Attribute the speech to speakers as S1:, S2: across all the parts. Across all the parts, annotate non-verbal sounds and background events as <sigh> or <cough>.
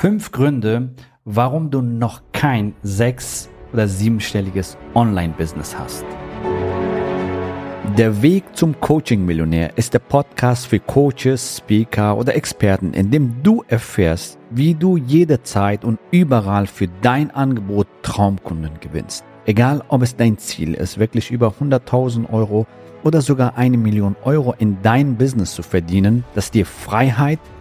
S1: Fünf Gründe, warum du noch kein sechs- oder siebenstelliges Online-Business hast. Der Weg zum Coaching-Millionär ist der Podcast für Coaches, Speaker oder Experten, in dem du erfährst, wie du jederzeit und überall für dein Angebot Traumkunden gewinnst. Egal, ob es dein Ziel ist, wirklich über 100.000 Euro oder sogar eine Million Euro in dein Business zu verdienen, das dir Freiheit,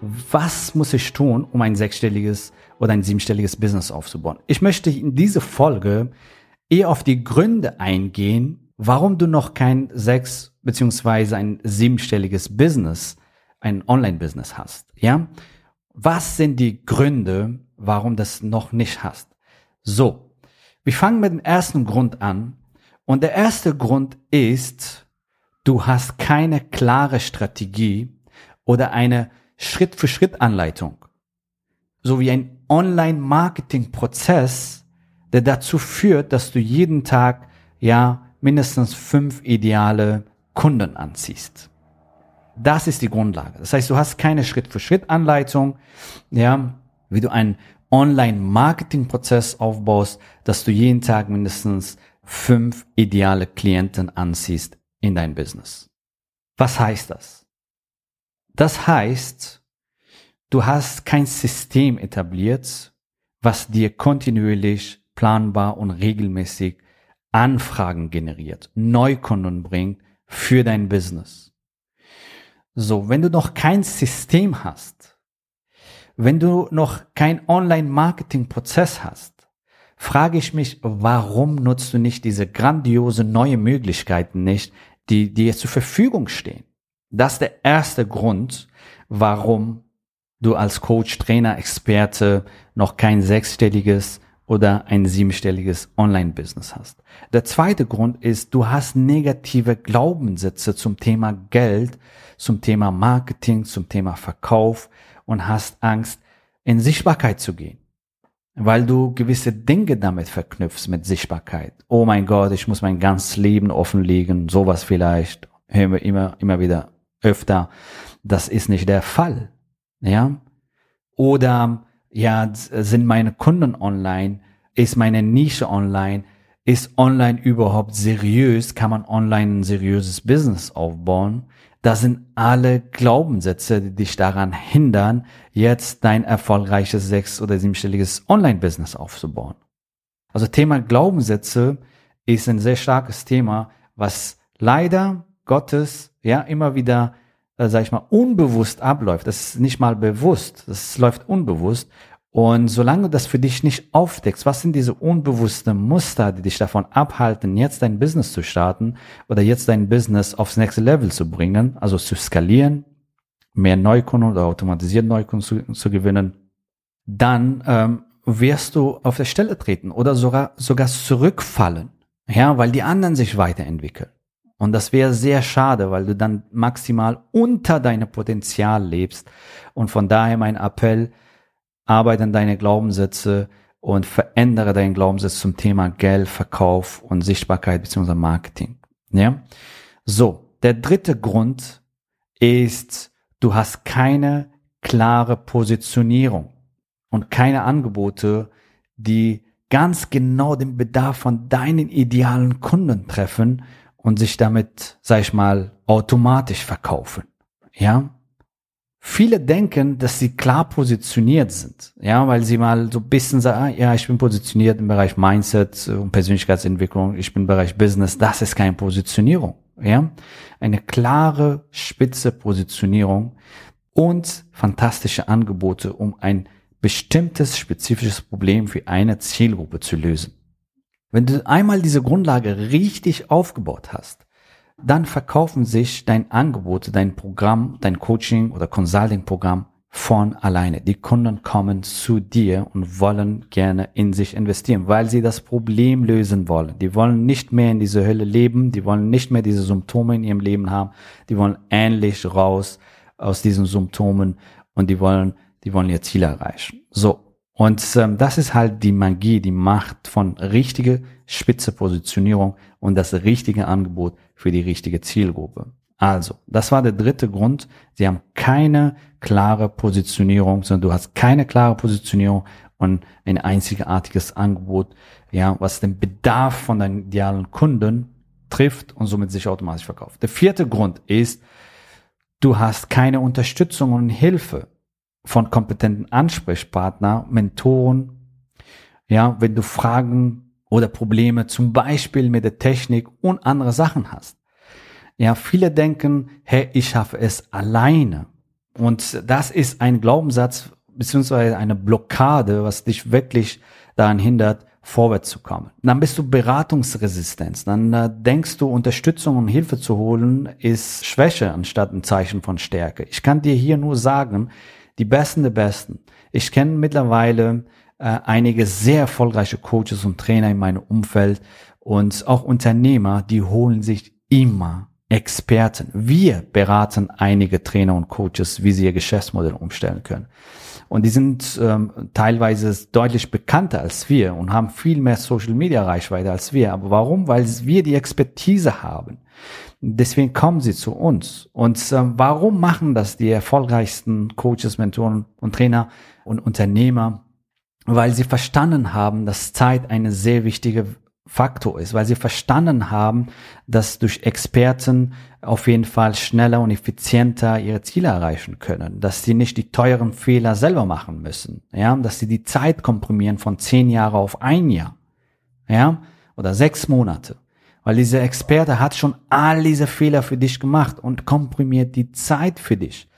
S1: was muss ich tun, um ein sechsstelliges oder ein siebenstelliges Business aufzubauen? Ich möchte in dieser Folge eher auf die Gründe eingehen, warum du noch kein sechs beziehungsweise ein siebenstelliges Business, ein Online-Business hast. Ja, was sind die Gründe, warum das noch nicht hast? So, wir fangen mit dem ersten Grund an. Und der erste Grund ist, du hast keine klare Strategie oder eine Schritt-für-Schritt-Anleitung sowie ein Online-Marketing-Prozess, der dazu führt, dass du jeden Tag ja mindestens fünf ideale Kunden anziehst. Das ist die Grundlage. Das heißt, du hast keine Schritt-für-Schritt-Anleitung, ja, wie du einen Online-Marketing-Prozess aufbaust, dass du jeden Tag mindestens fünf ideale Klienten anziehst in dein Business. Was heißt das? Das heißt, du hast kein System etabliert, was dir kontinuierlich, planbar und regelmäßig Anfragen generiert, Neukunden bringt für dein Business. So, wenn du noch kein System hast, wenn du noch kein Online-Marketing-Prozess hast, frage ich mich, warum nutzt du nicht diese grandiose neue Möglichkeiten nicht, die dir zur Verfügung stehen? Das ist der erste Grund, warum du als Coach, Trainer, Experte noch kein sechsstelliges oder ein siebenstelliges Online-Business hast. Der zweite Grund ist, du hast negative Glaubenssätze zum Thema Geld, zum Thema Marketing, zum Thema Verkauf und hast Angst, in Sichtbarkeit zu gehen. Weil du gewisse Dinge damit verknüpfst mit Sichtbarkeit. Oh mein Gott, ich muss mein ganzes Leben offenlegen, sowas vielleicht. Hören wir immer, immer wieder öfter, das ist nicht der Fall. Ja? Oder ja, sind meine Kunden online? Ist meine Nische online? Ist online überhaupt seriös? Kann man online ein seriöses Business aufbauen? Das sind alle Glaubenssätze, die dich daran hindern, jetzt dein erfolgreiches sechs- oder siebenstelliges Online-Business aufzubauen. Also Thema Glaubenssätze ist ein sehr starkes Thema, was leider Gottes ja immer wieder, äh, sag ich mal, unbewusst abläuft. Das ist nicht mal bewusst, das läuft unbewusst. Und solange du das für dich nicht aufdeckst, was sind diese unbewussten Muster, die dich davon abhalten, jetzt dein Business zu starten oder jetzt dein Business aufs nächste Level zu bringen, also zu skalieren, mehr Neukunden oder automatisiert Neukunden zu, zu gewinnen, dann ähm, wirst du auf der Stelle treten oder sogar, sogar zurückfallen, ja, weil die anderen sich weiterentwickeln. Und das wäre sehr schade, weil du dann maximal unter deinem Potenzial lebst. Und von daher mein Appell, arbeite an deine Glaubenssätze und verändere deinen Glaubenssatz zum Thema Geld, Verkauf und Sichtbarkeit bzw. Marketing. Ja? So, der dritte Grund ist, du hast keine klare Positionierung und keine Angebote, die ganz genau den Bedarf von deinen idealen Kunden treffen und sich damit, sag ich mal, automatisch verkaufen. Ja? Viele denken, dass sie klar positioniert sind, ja, weil sie mal so ein bisschen sagen, ah, ja, ich bin positioniert im Bereich Mindset und Persönlichkeitsentwicklung, ich bin im Bereich Business, das ist keine Positionierung, ja. Eine klare, spitze Positionierung und fantastische Angebote, um ein bestimmtes spezifisches Problem für eine Zielgruppe zu lösen. Wenn du einmal diese Grundlage richtig aufgebaut hast, dann verkaufen sich dein Angebot, dein Programm, dein Coaching oder Consulting-Programm von alleine. Die Kunden kommen zu dir und wollen gerne in sich investieren, weil sie das Problem lösen wollen. Die wollen nicht mehr in diese Hölle leben, die wollen nicht mehr diese Symptome in ihrem Leben haben, die wollen ähnlich raus aus diesen Symptomen und die wollen, die wollen ihr Ziel erreichen. So. Und ähm, das ist halt die Magie, die Macht von richtige spitze Positionierung und das richtige Angebot für die richtige Zielgruppe. Also, das war der dritte Grund. Sie haben keine klare Positionierung, sondern du hast keine klare Positionierung und ein einzigartiges Angebot, ja, was den Bedarf von deinen idealen Kunden trifft und somit sich automatisch verkauft. Der vierte Grund ist, du hast keine Unterstützung und Hilfe von kompetenten Ansprechpartner, Mentoren, ja, wenn du Fragen oder Probleme zum Beispiel mit der Technik und andere Sachen hast. Ja, viele denken, hey, ich schaffe es alleine. Und das ist ein Glaubenssatz beziehungsweise eine Blockade, was dich wirklich daran hindert, vorwärts zu kommen. Dann bist du beratungsresistent. Dann äh, denkst du, Unterstützung und Hilfe zu holen ist Schwäche anstatt ein Zeichen von Stärke. Ich kann dir hier nur sagen, die Besten der Besten. Ich kenne mittlerweile äh, einige sehr erfolgreiche Coaches und Trainer in meinem Umfeld und auch Unternehmer, die holen sich immer Experten. Wir beraten einige Trainer und Coaches, wie sie ihr Geschäftsmodell umstellen können. Und die sind ähm, teilweise deutlich bekannter als wir und haben viel mehr Social Media Reichweite als wir. Aber warum? Weil wir die Expertise haben. Deswegen kommen sie zu uns. Und ähm, warum machen das die erfolgreichsten Coaches, Mentoren und Trainer und Unternehmer? Weil sie verstanden haben, dass Zeit eine sehr wichtige Faktor ist, weil sie verstanden haben, dass durch Experten auf jeden Fall schneller und effizienter ihre Ziele erreichen können, dass sie nicht die teuren Fehler selber machen müssen, ja, dass sie die Zeit komprimieren von zehn Jahre auf ein Jahr, ja, oder sechs Monate, weil dieser Experte hat schon all diese Fehler für dich gemacht und komprimiert die Zeit für dich.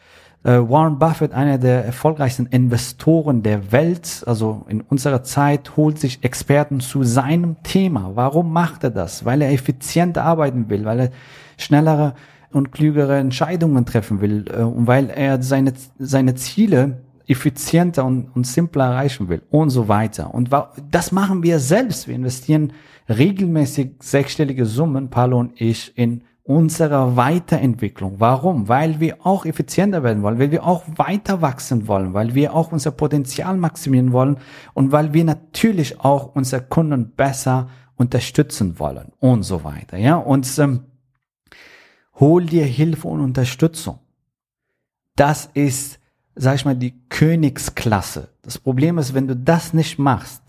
S1: Äh, Warren Buffett, einer der erfolgreichsten Investoren der Welt, also in unserer Zeit, holt sich Experten zu seinem Thema. Warum macht er das? Weil er effizienter arbeiten will, weil er schnellere und klügere Entscheidungen treffen will äh, und weil er seine, seine Ziele effizienter und, und simpler erreichen will und so weiter. Und das machen wir selbst. Wir investieren regelmäßig sechsstellige Summen, Paulo und ich, in unserer Weiterentwicklung. Warum? Weil wir auch effizienter werden wollen, weil wir auch weiter wachsen wollen, weil wir auch unser Potenzial maximieren wollen und weil wir natürlich auch unsere Kunden besser unterstützen wollen und so weiter. Ja, und ähm, hol dir Hilfe und Unterstützung. Das ist, sag ich mal, die Königsklasse. Das Problem ist, wenn du das nicht machst,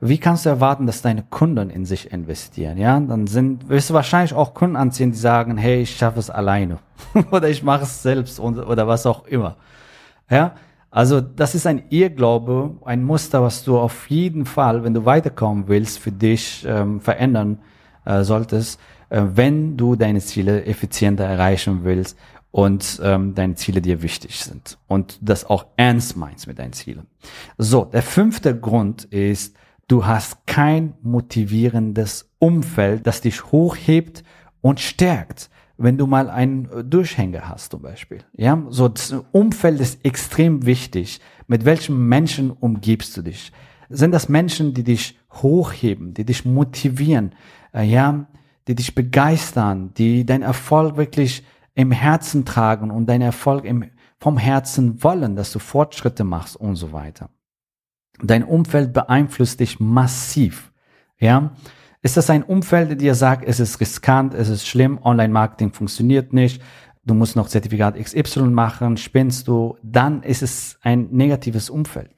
S1: wie kannst du erwarten, dass deine Kunden in sich investieren? Ja, dann sind, wirst du wahrscheinlich auch Kunden anziehen, die sagen, hey, ich schaffe es alleine <laughs> oder ich mache es selbst und, oder was auch immer. Ja, also das ist ein Irrglaube, ein Muster, was du auf jeden Fall, wenn du weiterkommen willst, für dich ähm, verändern äh, solltest, äh, wenn du deine Ziele effizienter erreichen willst und ähm, deine Ziele dir wichtig sind und das auch ernst meinst mit deinen Zielen. So, der fünfte Grund ist, Du hast kein motivierendes Umfeld, das dich hochhebt und stärkt. Wenn du mal einen Durchhänger hast zum Beispiel. Ja, so das Umfeld ist extrem wichtig. Mit welchen Menschen umgibst du dich? Sind das Menschen, die dich hochheben, die dich motivieren, äh, ja, die dich begeistern, die deinen Erfolg wirklich im Herzen tragen und deinen Erfolg im, vom Herzen wollen, dass du Fortschritte machst und so weiter. Dein Umfeld beeinflusst dich massiv. Ja, ist das ein Umfeld, der dir sagt, es ist riskant, es ist schlimm, Online-Marketing funktioniert nicht, du musst noch Zertifikat XY machen, spinnst du, dann ist es ein negatives Umfeld.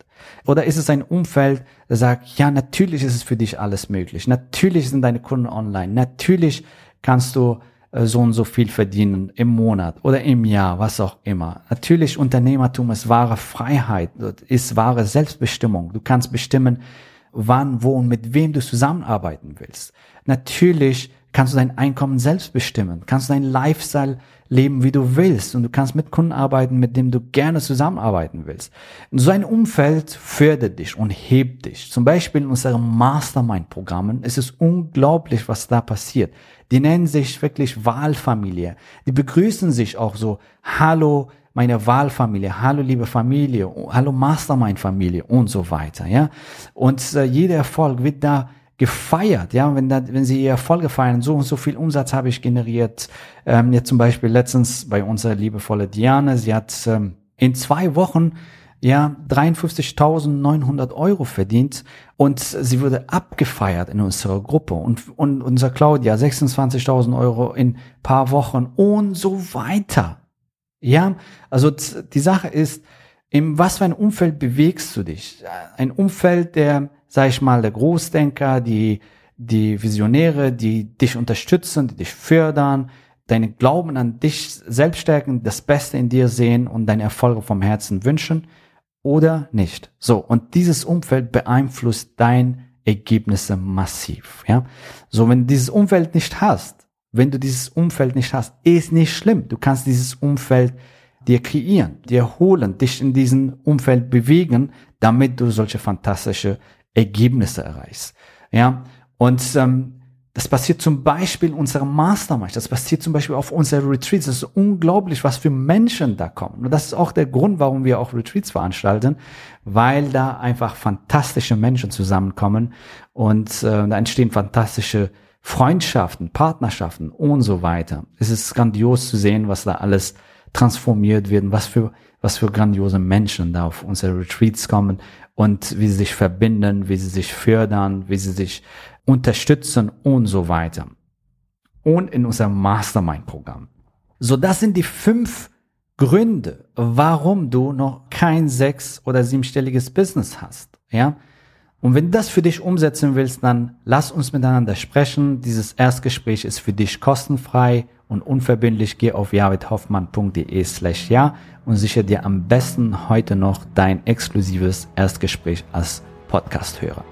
S1: Oder ist es ein Umfeld, der sagt, ja, natürlich ist es für dich alles möglich, natürlich sind deine Kunden online, natürlich kannst du so und so viel verdienen im Monat oder im Jahr, was auch immer. Natürlich, Unternehmertum ist wahre Freiheit, ist wahre Selbstbestimmung. Du kannst bestimmen, wann, wo und mit wem du zusammenarbeiten willst. Natürlich kannst du dein Einkommen selbst bestimmen, kannst du dein Lifestyle leben, wie du willst und du kannst mit Kunden arbeiten, mit dem du gerne zusammenarbeiten willst. so ein Umfeld fördert dich und hebt dich. Zum Beispiel in unseren Mastermind-Programmen ist es unglaublich, was da passiert. Die nennen sich wirklich Wahlfamilie. Die begrüßen sich auch so, hallo, meine Wahlfamilie, hallo liebe Familie, hallo Mastermind-Familie und so weiter, ja. Und äh, jeder Erfolg wird da gefeiert, ja, wenn da, wenn sie ihr Erfolge feiern, so und so viel Umsatz habe ich generiert. Ähm, jetzt zum Beispiel letztens bei unserer liebevolle Diane, sie hat ähm, in zwei Wochen ja 53.900 Euro verdient und sie wurde abgefeiert in unserer Gruppe und, und unser Claudia 26.000 Euro in paar Wochen und so weiter. Ja, also die Sache ist, in was für ein Umfeld bewegst du dich? Ein Umfeld der, sag ich mal, der Großdenker, die, die Visionäre, die dich unterstützen, die dich fördern, deinen Glauben an dich selbst stärken, das Beste in dir sehen und deine Erfolge vom Herzen wünschen oder nicht. So. Und dieses Umfeld beeinflusst dein Ergebnisse massiv, ja. So, wenn du dieses Umfeld nicht hast, wenn du dieses Umfeld nicht hast, ist nicht schlimm. Du kannst dieses Umfeld dir kreieren, dir holen, dich in diesem Umfeld bewegen, damit du solche fantastische Ergebnisse erreichst. Ja, und ähm, das passiert zum Beispiel in unserem Mastermind, das passiert zum Beispiel auf unseren Retreats. Das ist unglaublich, was für Menschen da kommen. Und das ist auch der Grund, warum wir auch Retreats veranstalten, weil da einfach fantastische Menschen zusammenkommen und äh, da entstehen fantastische Freundschaften, Partnerschaften und so weiter. Es ist grandios zu sehen, was da alles transformiert wird, was für, was für grandiose Menschen da auf unsere Retreats kommen und wie sie sich verbinden, wie sie sich fördern, wie sie sich unterstützen und so weiter. Und in unserem Mastermind-Programm. So, das sind die fünf Gründe, warum du noch kein sechs- oder siebenstelliges Business hast. Ja, und wenn du das für dich umsetzen willst, dann lass uns miteinander sprechen. Dieses Erstgespräch ist für dich kostenfrei und unverbindlich. Geh auf javidhoffmann.de slash ja und sichere dir am besten heute noch dein exklusives Erstgespräch als Podcast-Hörer.